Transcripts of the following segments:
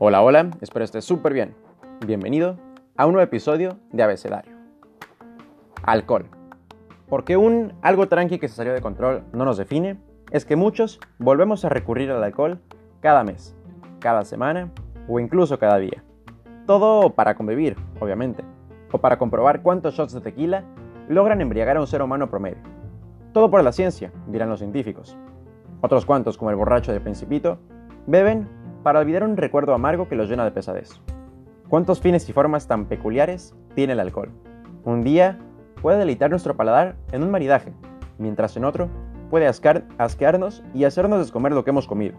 Hola, hola, espero estés súper bien. Bienvenido a un nuevo episodio de Abecedario. Alcohol. Porque un algo tranqui que se salió de control no nos define, es que muchos volvemos a recurrir al alcohol cada mes, cada semana o incluso cada día. Todo para convivir, obviamente, o para comprobar cuántos shots de tequila logran embriagar a un ser humano promedio. Todo por la ciencia, dirán los científicos. Otros cuantos, como el borracho de Principito, beben para olvidar un recuerdo amargo que los llena de pesadez. ¿Cuántos fines y formas tan peculiares tiene el alcohol? Un día puede deleitar nuestro paladar en un maridaje, mientras en otro puede asquearnos y hacernos descomer lo que hemos comido.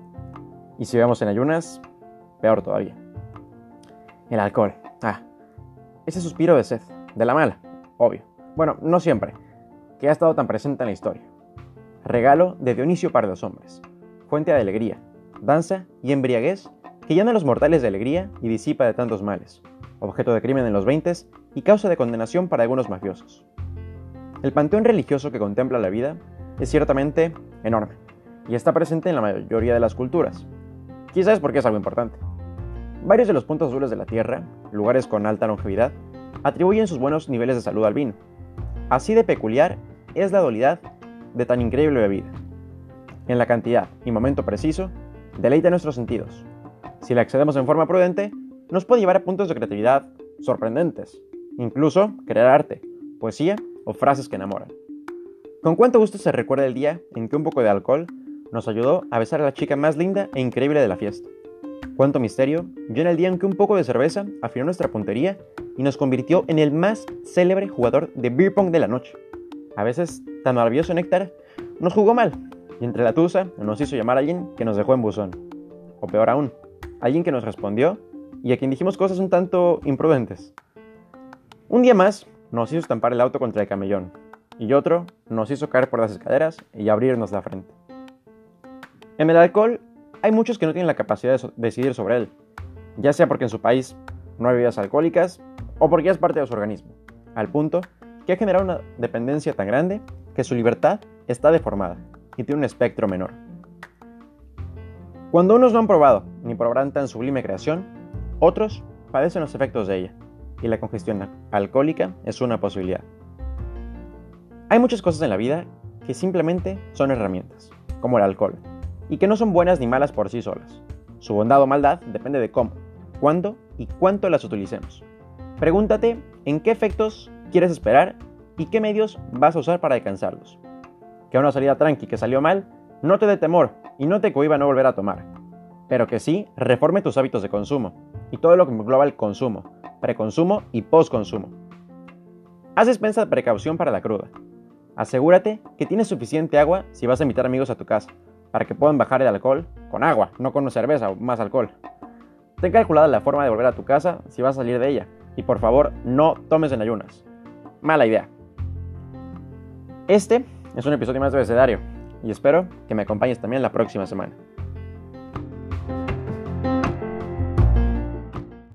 Y si vemos en ayunas, peor todavía. El alcohol. Ah, ese suspiro de sed, de la mala, obvio. Bueno, no siempre, que ha estado tan presente en la historia. Regalo de Dionisio para los hombres, fuente de alegría, danza y embriaguez que llena a los mortales de alegría y disipa de tantos males, objeto de crimen en los 20 y causa de condenación para algunos mafiosos. El panteón religioso que contempla la vida es ciertamente enorme y está presente en la mayoría de las culturas. Quizás porque es algo importante. Varios de los puntos azules de la Tierra, lugares con alta longevidad, atribuyen sus buenos niveles de salud al vino. Así de peculiar es la dualidad de tan increíble bebida. En la cantidad y momento preciso, deleita nuestros sentidos. Si la accedemos en forma prudente, nos puede llevar a puntos de creatividad sorprendentes, incluso crear arte, poesía o frases que enamoran. Con cuánto gusto se recuerda el día en que un poco de alcohol nos ayudó a besar a la chica más linda e increíble de la fiesta. Cuánto misterio llena el día en que un poco de cerveza afinó nuestra puntería y nos convirtió en el más célebre jugador de beer pong de la noche. A veces, tan maravilloso néctar nos jugó mal, y entre la tusa nos hizo llamar a alguien que nos dejó en buzón. O peor aún, alguien que nos respondió y a quien dijimos cosas un tanto imprudentes. Un día más nos hizo estampar el auto contra el camellón y otro nos hizo caer por las escaleras y abrirnos la frente. En el alcohol hay muchos que no tienen la capacidad de decidir sobre él, ya sea porque en su país no hay bebidas alcohólicas o porque es parte de su organismo, al punto que ha generado una dependencia tan grande que su libertad está deformada y tiene un espectro menor. Cuando unos no han probado ni probarán tan sublime creación, otros padecen los efectos de ella, y la congestión alcohólica es una posibilidad. Hay muchas cosas en la vida que simplemente son herramientas, como el alcohol, y que no son buenas ni malas por sí solas. Su bondad o maldad depende de cómo, cuándo y cuánto las utilicemos. Pregúntate en qué efectos quieres esperar y qué medios vas a usar para alcanzarlos que una salida tranqui que salió mal no te dé temor y no te cohiba no volver a tomar, pero que sí reforme tus hábitos de consumo y todo lo que engloba el consumo, preconsumo y postconsumo. Haz despensa de precaución para la cruda. Asegúrate que tienes suficiente agua si vas a invitar amigos a tu casa, para que puedan bajar el alcohol con agua, no con cerveza o más alcohol. Ten calculada la forma de volver a tu casa si vas a salir de ella, y por favor no tomes en ayunas. Mala idea. Este es un episodio más de Abecedario y espero que me acompañes también la próxima semana.